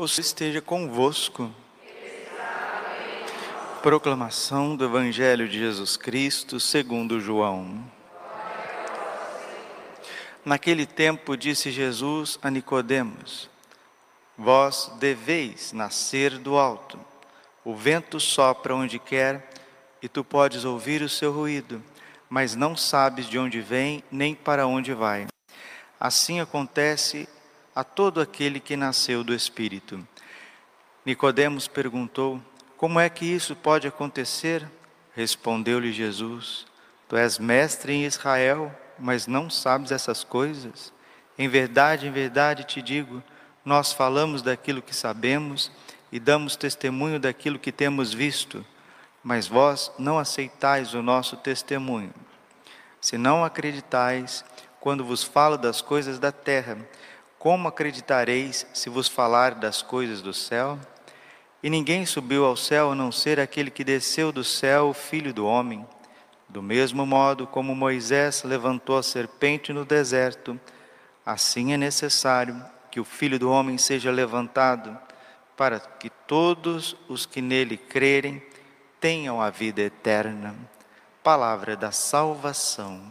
O Senhor esteja convosco. Proclamação do Evangelho de Jesus Cristo, segundo João. Naquele tempo disse Jesus a Nicodemos: Vós deveis nascer do alto. O vento sopra onde quer, e tu podes ouvir o seu ruído, mas não sabes de onde vem nem para onde vai. Assim acontece a todo aquele que nasceu do Espírito. Nicodemos perguntou: Como é que isso pode acontecer? Respondeu-lhe Jesus: Tu és mestre em Israel, mas não sabes essas coisas? Em verdade, em verdade te digo, nós falamos daquilo que sabemos e damos testemunho daquilo que temos visto, mas vós não aceitais o nosso testemunho. Se não acreditais quando vos falo das coisas da terra, como acreditareis se vos falar das coisas do céu? E ninguém subiu ao céu a não ser aquele que desceu do céu, o Filho do Homem. Do mesmo modo como Moisés levantou a serpente no deserto, assim é necessário que o Filho do Homem seja levantado, para que todos os que nele crerem tenham a vida eterna. Palavra da salvação.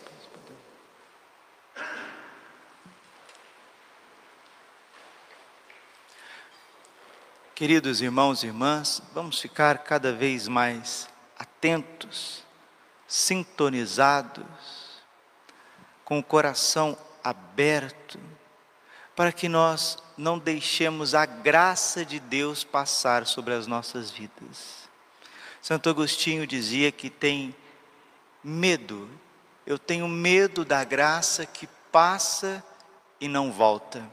Queridos irmãos e irmãs, vamos ficar cada vez mais atentos, sintonizados, com o coração aberto, para que nós não deixemos a graça de Deus passar sobre as nossas vidas. Santo Agostinho dizia que tem medo, eu tenho medo da graça que passa e não volta.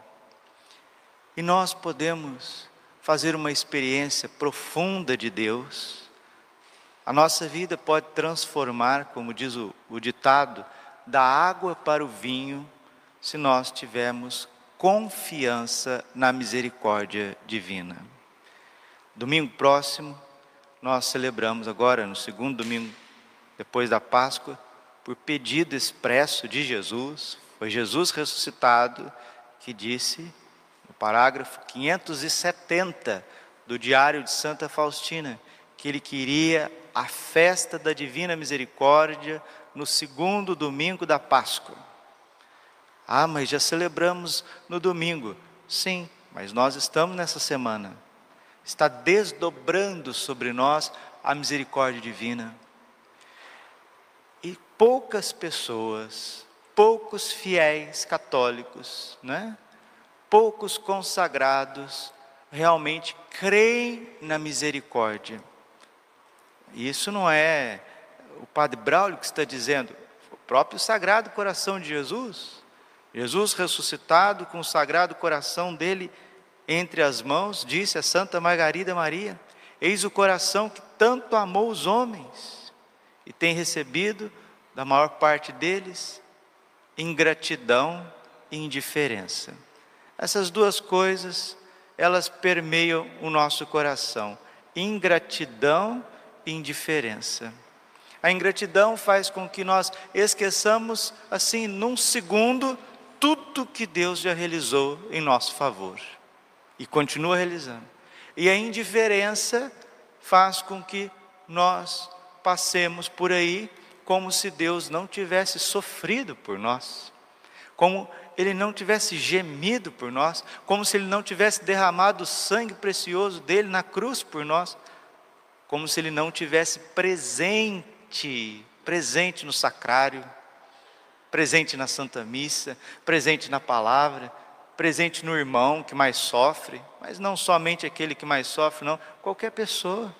E nós podemos fazer uma experiência profunda de Deus, a nossa vida pode transformar, como diz o, o ditado, da água para o vinho, se nós tivermos confiança na misericórdia divina. Domingo próximo, nós celebramos agora, no segundo domingo depois da Páscoa, por pedido expresso de Jesus, foi Jesus ressuscitado que disse parágrafo 570 do Diário de Santa Faustina, que ele queria a festa da Divina Misericórdia no segundo domingo da Páscoa. Ah, mas já celebramos no domingo. Sim, mas nós estamos nessa semana. Está desdobrando sobre nós a misericórdia divina. E poucas pessoas, poucos fiéis católicos, né? Poucos consagrados realmente creem na misericórdia. Isso não é o Padre Braulio que está dizendo, o próprio Sagrado Coração de Jesus. Jesus ressuscitado com o Sagrado Coração dele entre as mãos, disse a Santa Margarida Maria: Eis o coração que tanto amou os homens e tem recebido da maior parte deles ingratidão e indiferença. Essas duas coisas, elas permeiam o nosso coração: ingratidão e indiferença. A ingratidão faz com que nós esqueçamos, assim, num segundo, tudo que Deus já realizou em nosso favor e continua realizando. E a indiferença faz com que nós passemos por aí como se Deus não tivesse sofrido por nós, como ele não tivesse gemido por nós, como se ele não tivesse derramado o sangue precioso dele na cruz por nós, como se ele não tivesse presente, presente no sacrário, presente na Santa Missa, presente na palavra, presente no irmão que mais sofre, mas não somente aquele que mais sofre, não, qualquer pessoa.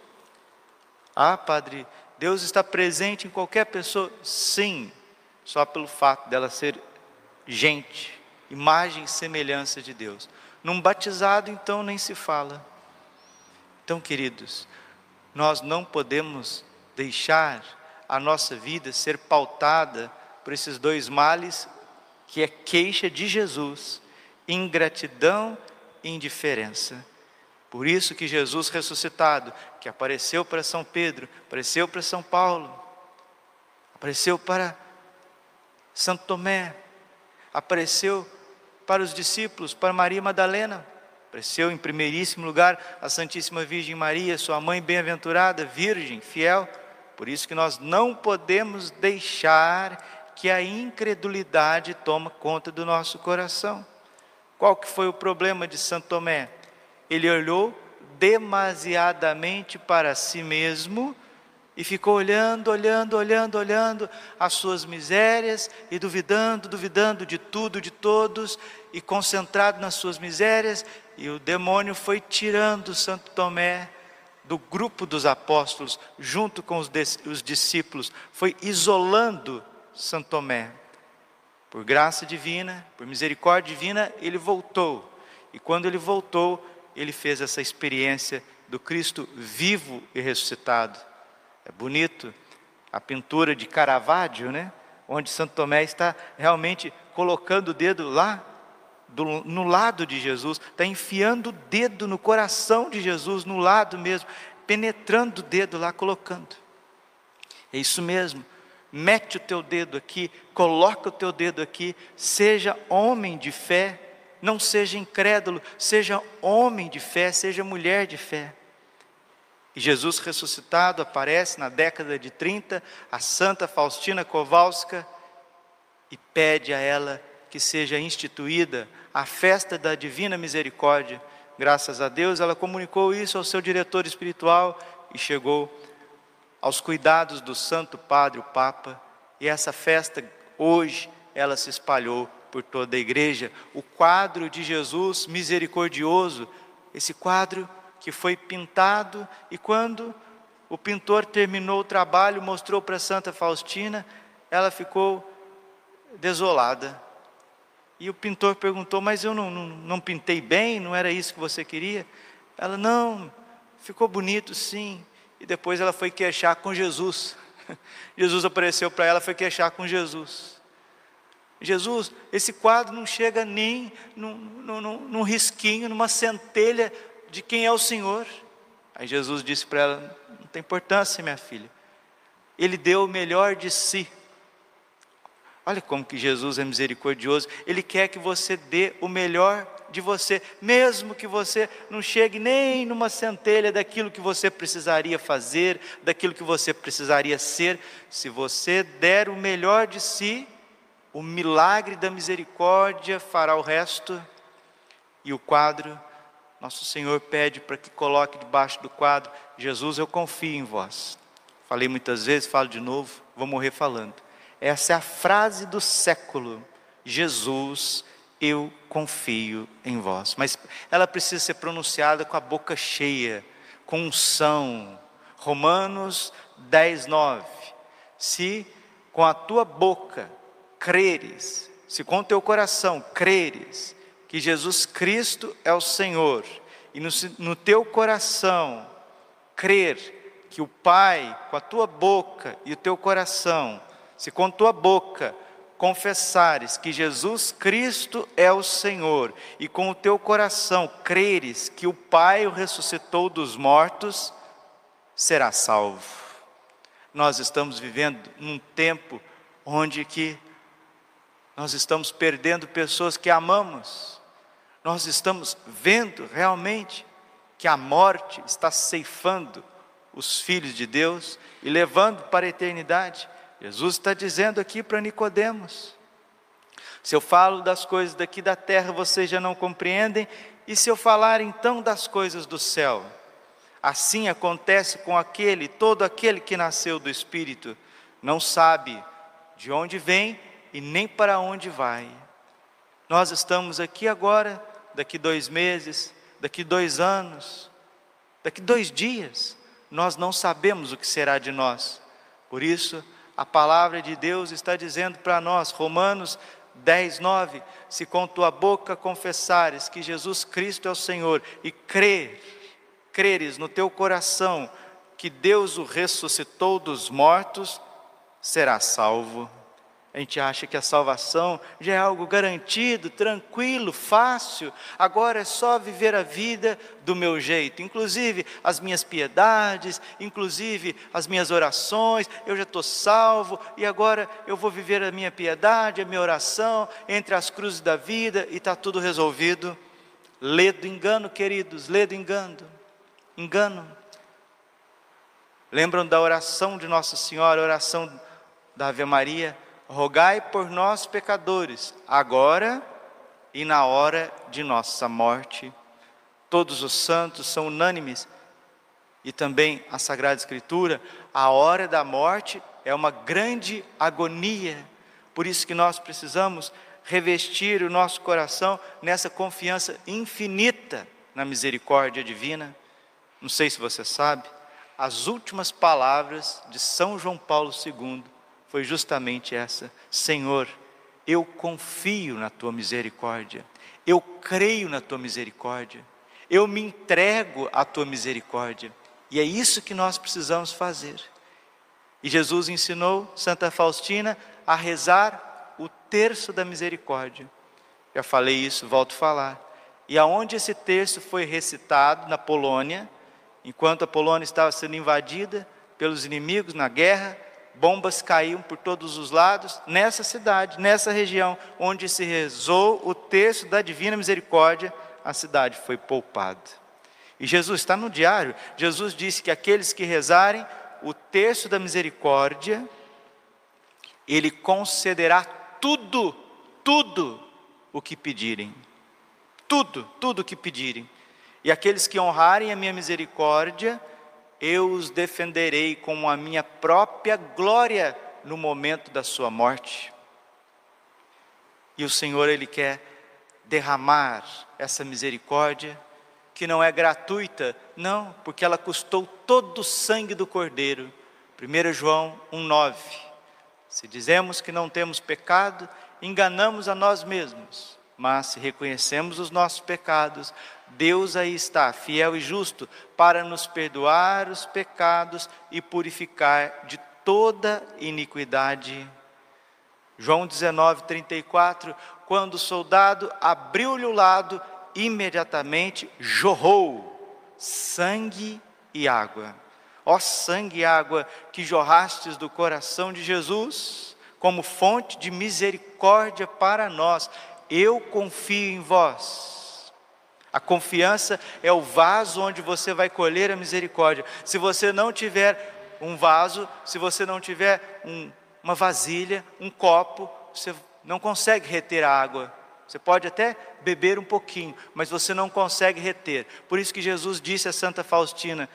Ah, Padre, Deus está presente em qualquer pessoa? Sim, só pelo fato dela ser gente, imagem e semelhança de Deus. Num batizado, então, nem se fala. Então, queridos, nós não podemos deixar a nossa vida ser pautada por esses dois males, que é queixa de Jesus, ingratidão e indiferença. Por isso que Jesus ressuscitado, que apareceu para São Pedro, apareceu para São Paulo, apareceu para Santo Tomé, apareceu para os discípulos, para Maria Madalena, apareceu em primeiríssimo lugar a Santíssima Virgem Maria, sua mãe bem-aventurada, virgem, fiel. Por isso que nós não podemos deixar que a incredulidade toma conta do nosso coração. Qual que foi o problema de Santo Tomé? Ele olhou demasiadamente para si mesmo e ficou olhando, olhando, olhando, olhando as suas misérias e duvidando, duvidando de tudo, de todos e concentrado nas suas misérias. E o demônio foi tirando Santo Tomé do grupo dos apóstolos, junto com os, os discípulos, foi isolando Santo Tomé. Por graça divina, por misericórdia divina, ele voltou. E quando ele voltou, ele fez essa experiência do Cristo vivo e ressuscitado. É bonito a pintura de Caravaggio, né? Onde Santo Tomé está realmente colocando o dedo lá do, no lado de Jesus, está enfiando o dedo no coração de Jesus, no lado mesmo, penetrando o dedo lá, colocando. É isso mesmo. Mete o teu dedo aqui, coloca o teu dedo aqui, seja homem de fé, não seja incrédulo, seja homem de fé, seja mulher de fé. E Jesus ressuscitado aparece na década de 30 a Santa Faustina Kowalska e pede a ela que seja instituída a festa da Divina Misericórdia. Graças a Deus, ela comunicou isso ao seu diretor espiritual e chegou aos cuidados do Santo Padre, o Papa, e essa festa, hoje, ela se espalhou por toda a igreja. O quadro de Jesus misericordioso, esse quadro que foi pintado, e quando o pintor terminou o trabalho, mostrou para Santa Faustina, ela ficou desolada. E o pintor perguntou: Mas eu não, não, não pintei bem? Não era isso que você queria? Ela: Não, ficou bonito sim. E depois ela foi queixar com Jesus. Jesus apareceu para ela, foi queixar com Jesus. Jesus, esse quadro não chega nem num, num, num risquinho, numa centelha de quem é o Senhor. Aí Jesus disse para ela: Não tem importância, minha filha. Ele deu o melhor de si. Olha como que Jesus é misericordioso. Ele quer que você dê o melhor de você, mesmo que você não chegue nem numa centelha daquilo que você precisaria fazer, daquilo que você precisaria ser. Se você der o melhor de si, o milagre da misericórdia fará o resto. E o quadro nosso Senhor pede para que coloque debaixo do quadro: Jesus, eu confio em vós. Falei muitas vezes, falo de novo, vou morrer falando. Essa é a frase do século. Jesus, eu confio em vós. Mas ela precisa ser pronunciada com a boca cheia, com unção. Romanos 10, 9. Se com a tua boca creres, se com o teu coração creres que Jesus Cristo é o Senhor, e no, no teu coração crer que o Pai, com a tua boca e o teu coração, se com tua boca confessares que Jesus Cristo é o Senhor, e com o teu coração creres que o Pai o ressuscitou dos mortos, será salvo. Nós estamos vivendo num tempo onde que nós estamos perdendo pessoas que amamos, nós estamos vendo realmente que a morte está ceifando os filhos de Deus e levando para a eternidade. Jesus está dizendo aqui para Nicodemos: se eu falo das coisas daqui da terra, vocês já não compreendem, e se eu falar então das coisas do céu? Assim acontece com aquele, todo aquele que nasceu do Espírito, não sabe de onde vem e nem para onde vai. Nós estamos aqui agora daqui dois meses, daqui dois anos, daqui dois dias, nós não sabemos o que será de nós. Por isso, a palavra de Deus está dizendo para nós, Romanos 10, 9: se com tua boca confessares que Jesus Cristo é o Senhor e crer, creres no teu coração que Deus o ressuscitou dos mortos, será salvo. A gente acha que a salvação já é algo garantido, tranquilo, fácil. Agora é só viver a vida do meu jeito. Inclusive as minhas piedades, inclusive as minhas orações. Eu já estou salvo e agora eu vou viver a minha piedade, a minha oração entre as cruzes da vida e está tudo resolvido. Lê do engano, queridos, lê do engano. Engano. Lembram da oração de Nossa Senhora, a oração da Ave Maria? Rogai por nós pecadores, agora e na hora de nossa morte. Todos os santos são unânimes e também a Sagrada Escritura, a hora da morte é uma grande agonia. Por isso que nós precisamos revestir o nosso coração nessa confiança infinita na misericórdia divina. Não sei se você sabe, as últimas palavras de São João Paulo II foi justamente essa: Senhor, eu confio na tua misericórdia, eu creio na tua misericórdia, eu me entrego à tua misericórdia, e é isso que nós precisamos fazer. E Jesus ensinou Santa Faustina a rezar o terço da misericórdia. Já falei isso, volto a falar. E aonde esse terço foi recitado na Polônia, enquanto a Polônia estava sendo invadida pelos inimigos na guerra, bombas caíam por todos os lados, nessa cidade, nessa região, onde se rezou o texto da divina misericórdia, a cidade foi poupada. E Jesus está no diário, Jesus disse que aqueles que rezarem o texto da misericórdia, Ele concederá tudo, tudo o que pedirem. Tudo, tudo o que pedirem. E aqueles que honrarem a minha misericórdia, eu os defenderei com a minha própria glória no momento da sua morte. E o Senhor, Ele quer derramar essa misericórdia, que não é gratuita, não, porque ela custou todo o sangue do Cordeiro. 1 João 1,9. Se dizemos que não temos pecado, enganamos a nós mesmos mas se reconhecemos os nossos pecados, Deus aí está, fiel e justo, para nos perdoar os pecados e purificar de toda iniquidade. João 19, 34, quando o soldado abriu-lhe o lado, imediatamente jorrou sangue e água. Ó sangue e água que jorrastes do coração de Jesus, como fonte de misericórdia para nós, eu confio em vós. A confiança é o vaso onde você vai colher a misericórdia. Se você não tiver um vaso, se você não tiver um, uma vasilha, um copo, você não consegue reter a água. Você pode até beber um pouquinho, mas você não consegue reter. Por isso que Jesus disse a Santa Faustina: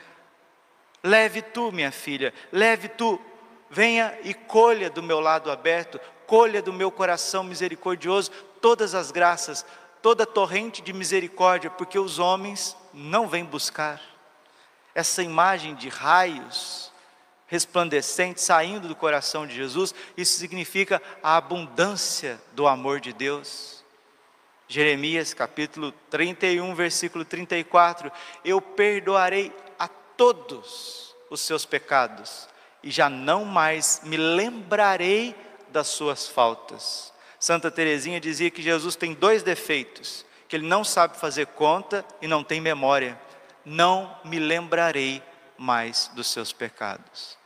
Leve tu, minha filha, leve tu, venha e colha do meu lado aberto, colha do meu coração misericordioso todas as graças, toda torrente de misericórdia, porque os homens não vêm buscar. Essa imagem de raios resplandecentes saindo do coração de Jesus, isso significa a abundância do amor de Deus. Jeremias capítulo 31, versículo 34: Eu perdoarei a todos os seus pecados, e já não mais me lembrarei das suas faltas. Santa Teresinha dizia que Jesus tem dois defeitos, que ele não sabe fazer conta e não tem memória. Não me lembrarei mais dos seus pecados.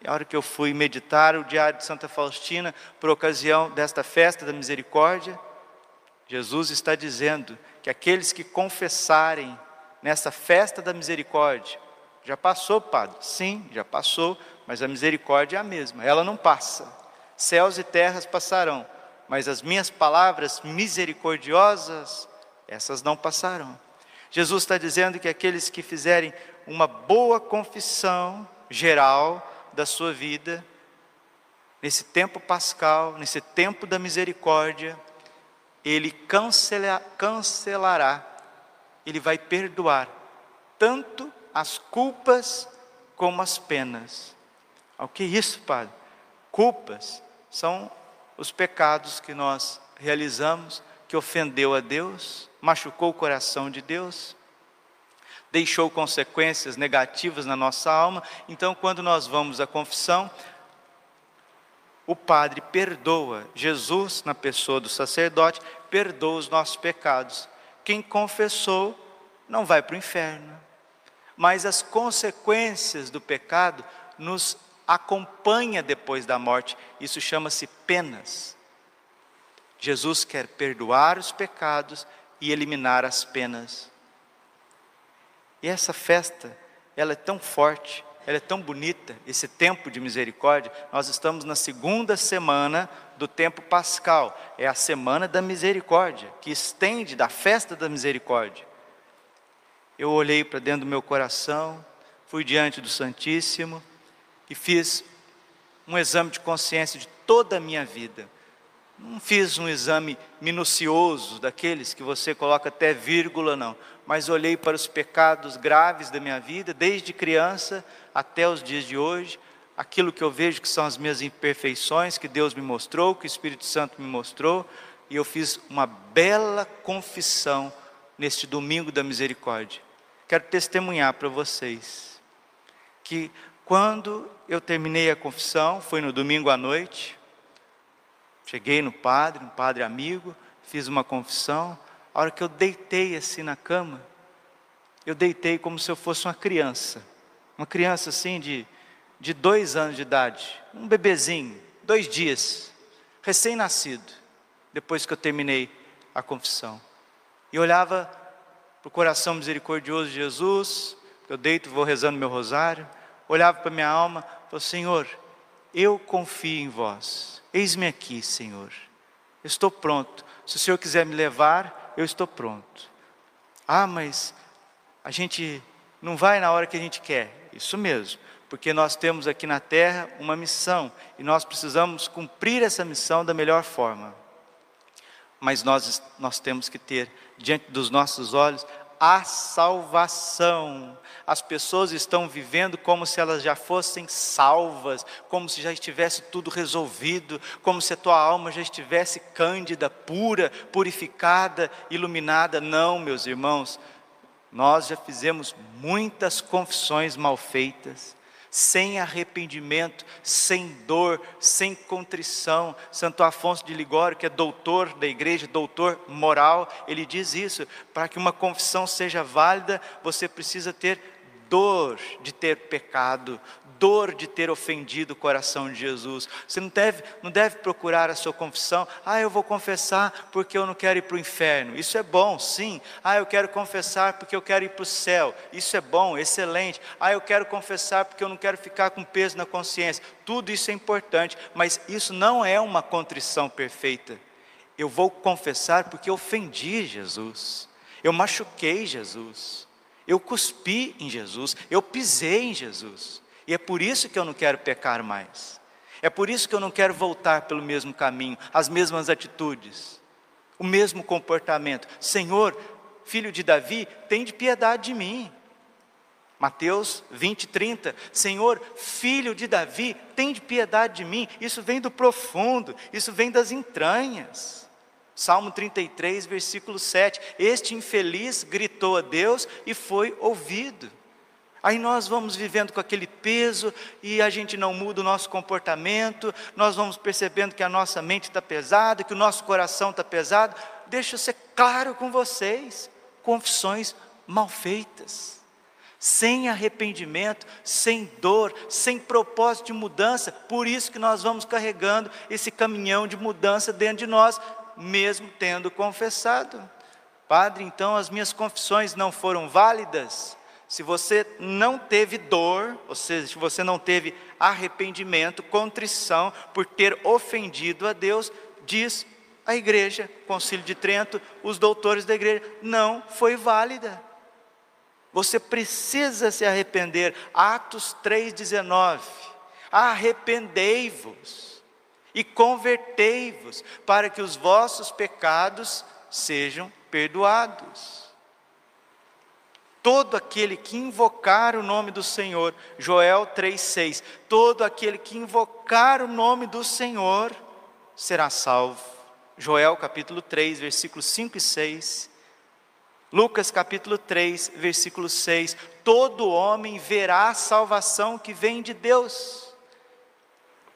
E a hora que eu fui meditar o diário de Santa Faustina, por ocasião desta festa da misericórdia, Jesus está dizendo que aqueles que confessarem nessa festa da misericórdia, já passou, Padre? Sim, já passou, mas a misericórdia é a mesma, ela não passa. Céus e terras passarão, mas as minhas palavras misericordiosas, essas não passarão. Jesus está dizendo que aqueles que fizerem uma boa confissão geral da sua vida, nesse tempo pascal, nesse tempo da misericórdia, ele cancela, cancelará, ele vai perdoar tanto as culpas como as penas. O que é isso, Padre? Culpas são os pecados que nós realizamos, que ofendeu a Deus, machucou o coração de Deus. deixou consequências negativas na nossa alma. Então, quando nós vamos à confissão, o padre perdoa, Jesus, na pessoa do sacerdote, perdoa os nossos pecados. Quem confessou não vai para o inferno, mas as consequências do pecado nos acompanha depois da morte. Isso chama-se penas. Jesus quer perdoar os pecados e eliminar as penas. E essa festa, ela é tão forte, ela é tão bonita, esse tempo de misericórdia. Nós estamos na segunda semana do tempo pascal, é a semana da misericórdia, que estende da festa da misericórdia. Eu olhei para dentro do meu coração, fui diante do Santíssimo e fiz um exame de consciência de toda a minha vida. Não fiz um exame minucioso daqueles que você coloca até vírgula, não. Mas olhei para os pecados graves da minha vida, desde criança até os dias de hoje, aquilo que eu vejo que são as minhas imperfeições, que Deus me mostrou, que o Espírito Santo me mostrou, e eu fiz uma bela confissão neste domingo da misericórdia. Quero testemunhar para vocês que quando eu terminei a confissão, foi no domingo à noite, Cheguei no padre, um padre amigo, fiz uma confissão. A hora que eu deitei assim na cama, eu deitei como se eu fosse uma criança. Uma criança assim de, de dois anos de idade, um bebezinho, dois dias, recém-nascido, depois que eu terminei a confissão. E olhava para o coração misericordioso de Jesus, eu deito, vou rezando meu rosário, olhava para minha alma, falou: Senhor, eu confio em vós. Eis-me aqui, Senhor. estou pronto. Se o Senhor quiser me levar, eu estou pronto. Ah, mas a gente não vai na hora que a gente quer. Isso mesmo, porque nós temos aqui na terra uma missão e nós precisamos cumprir essa missão da melhor forma. Mas nós, nós temos que ter diante dos nossos olhos a salvação. As pessoas estão vivendo como se elas já fossem salvas, como se já estivesse tudo resolvido, como se a tua alma já estivesse cândida, pura, purificada, iluminada. Não, meus irmãos, nós já fizemos muitas confissões mal feitas sem arrependimento, sem dor, sem contrição. Santo Afonso de Ligório, que é doutor da igreja, doutor moral, ele diz isso: para que uma confissão seja válida, você precisa ter dor de ter pecado, dor de ter ofendido o coração de Jesus. Você não deve, não deve procurar a sua confissão. Ah, eu vou confessar porque eu não quero ir para o inferno. Isso é bom, sim. Ah, eu quero confessar porque eu quero ir para o céu. Isso é bom, excelente. Ah, eu quero confessar porque eu não quero ficar com peso na consciência. Tudo isso é importante, mas isso não é uma contrição perfeita. Eu vou confessar porque eu ofendi Jesus. Eu machuquei Jesus. Eu cuspi em Jesus, eu pisei em Jesus. E é por isso que eu não quero pecar mais. É por isso que eu não quero voltar pelo mesmo caminho, as mesmas atitudes, o mesmo comportamento. Senhor, filho de Davi, tem de piedade de mim. Mateus 20, 30. Senhor, filho de Davi, tem de piedade de mim. Isso vem do profundo, isso vem das entranhas. Salmo 33, versículo 7. Este infeliz gritou a Deus e foi ouvido. Aí nós vamos vivendo com aquele peso e a gente não muda o nosso comportamento, nós vamos percebendo que a nossa mente está pesada, que o nosso coração está pesado. Deixa eu ser claro com vocês: confissões mal feitas, sem arrependimento, sem dor, sem propósito de mudança. Por isso que nós vamos carregando esse caminhão de mudança dentro de nós, mesmo tendo confessado. Padre, então as minhas confissões não foram válidas? se você não teve dor, ou seja, se você não teve arrependimento, contrição por ter ofendido a Deus, diz a igreja, Concílio de Trento, os doutores da igreja, não foi válida. Você precisa se arrepender. Atos 3,19. Arrependei-vos e convertei-vos, para que os vossos pecados sejam perdoados. Todo aquele que invocar o nome do Senhor, Joel 3,6: todo aquele que invocar o nome do Senhor será salvo. Joel capítulo 3, versículos 5 e 6. Lucas capítulo 3, versículo 6: Todo homem verá a salvação que vem de Deus.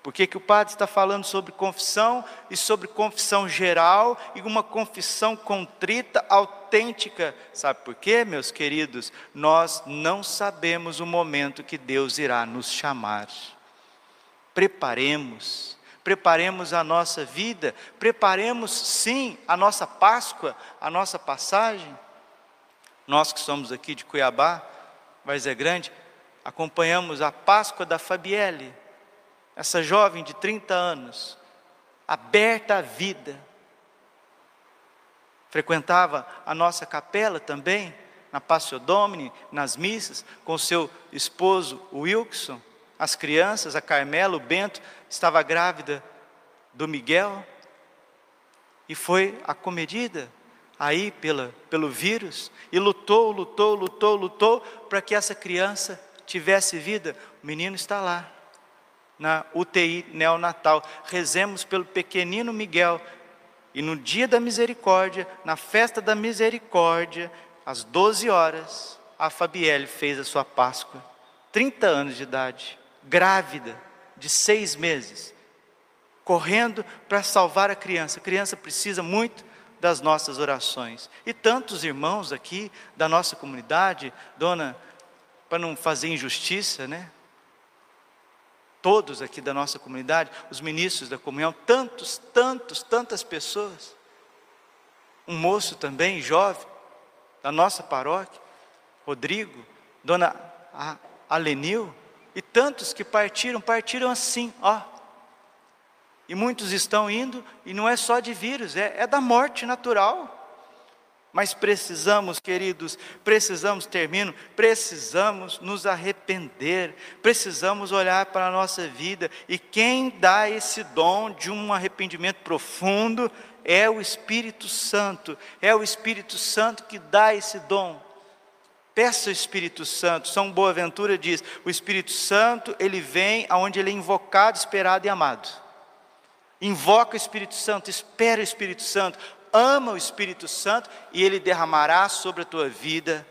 Por que, que o padre está falando sobre confissão e sobre confissão geral e uma confissão contrita, autêntica? Sabe por quê, meus queridos? Nós não sabemos o momento que Deus irá nos chamar. Preparemos preparemos a nossa vida, preparemos sim a nossa Páscoa, a nossa passagem. Nós que somos aqui de Cuiabá, Várzea Grande, acompanhamos a Páscoa da Fabielle, essa jovem de 30 anos, aberta à vida. Frequentava a nossa capela também, na Passio Domini, nas missas, com seu esposo Wilson, as crianças, a Carmela, o Bento, estava grávida do Miguel e foi acomedida aí pela, pelo vírus e lutou, lutou, lutou, lutou para que essa criança tivesse vida. O menino está lá, na UTI neonatal. Rezemos pelo pequenino Miguel. E no dia da misericórdia, na festa da misericórdia, às 12 horas, a Fabielle fez a sua Páscoa. 30 anos de idade, grávida, de seis meses, correndo para salvar a criança. A criança precisa muito das nossas orações. E tantos irmãos aqui da nossa comunidade, dona, para não fazer injustiça, né? Todos aqui da nossa comunidade, os ministros da comunhão, tantos, tantos, tantas pessoas. Um moço também, jovem, da nossa paróquia, Rodrigo, dona Alenil, e tantos que partiram, partiram assim, ó, e muitos estão indo, e não é só de vírus, é, é da morte natural. Mas precisamos, queridos, precisamos, termino, precisamos nos arrepender, precisamos olhar para a nossa vida, e quem dá esse dom de um arrependimento profundo é o Espírito Santo, é o Espírito Santo que dá esse dom. Peça o Espírito Santo. São Boaventura diz: o Espírito Santo, ele vem aonde ele é invocado, esperado e amado. Invoca o Espírito Santo, espera o Espírito Santo, ama o Espírito Santo e ele derramará sobre a tua vida.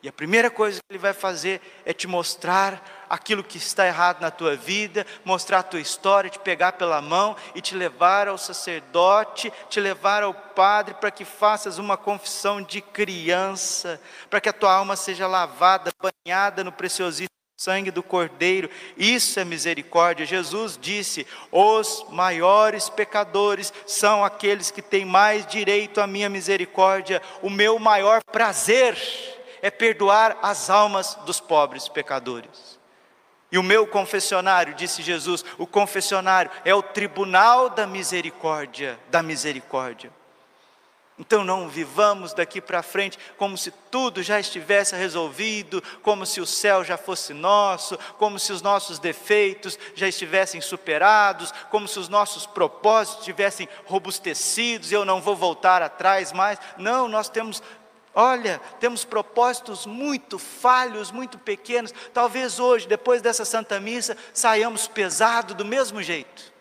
E a primeira coisa que ele vai fazer é te mostrar aquilo que está errado na tua vida, mostrar a tua história, te pegar pela mão e te levar ao sacerdote, te levar ao padre para que faças uma confissão de criança, para que a tua alma seja lavada, banhada no preciosíssimo sangue do Cordeiro, isso é misericórdia. Jesus disse: os maiores pecadores são aqueles que têm mais direito à minha misericórdia. O meu maior prazer é perdoar as almas dos pobres pecadores. E o meu confessionário, disse Jesus, o confessionário é o tribunal da misericórdia, da misericórdia. Então não vivamos daqui para frente como se tudo já estivesse resolvido, como se o céu já fosse nosso, como se os nossos defeitos já estivessem superados, como se os nossos propósitos tivessem robustecidos eu não vou voltar atrás mais. Não, nós temos Olha, temos propósitos muito falhos, muito pequenos. Talvez hoje, depois dessa Santa Missa, saiamos pesado do mesmo jeito.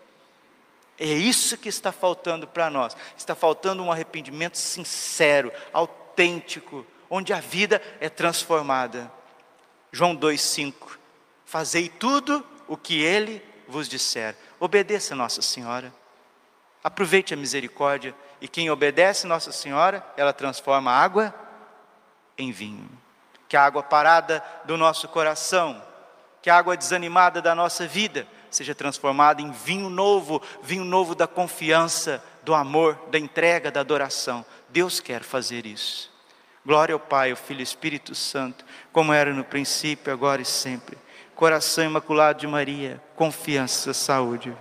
É isso que está faltando para nós. Está faltando um arrependimento sincero, autêntico, onde a vida é transformada. João 2,5: Fazei tudo o que ele vos disser. Obedeça Nossa Senhora. Aproveite a misericórdia. E quem obedece Nossa Senhora, ela transforma água em vinho. Que a água parada do nosso coração, que a água desanimada da nossa vida, seja transformada em vinho novo, vinho novo da confiança, do amor, da entrega, da adoração. Deus quer fazer isso. Glória ao Pai, ao Filho e Espírito Santo, como era no princípio, agora e sempre. Coração imaculado de Maria, confiança, saúde.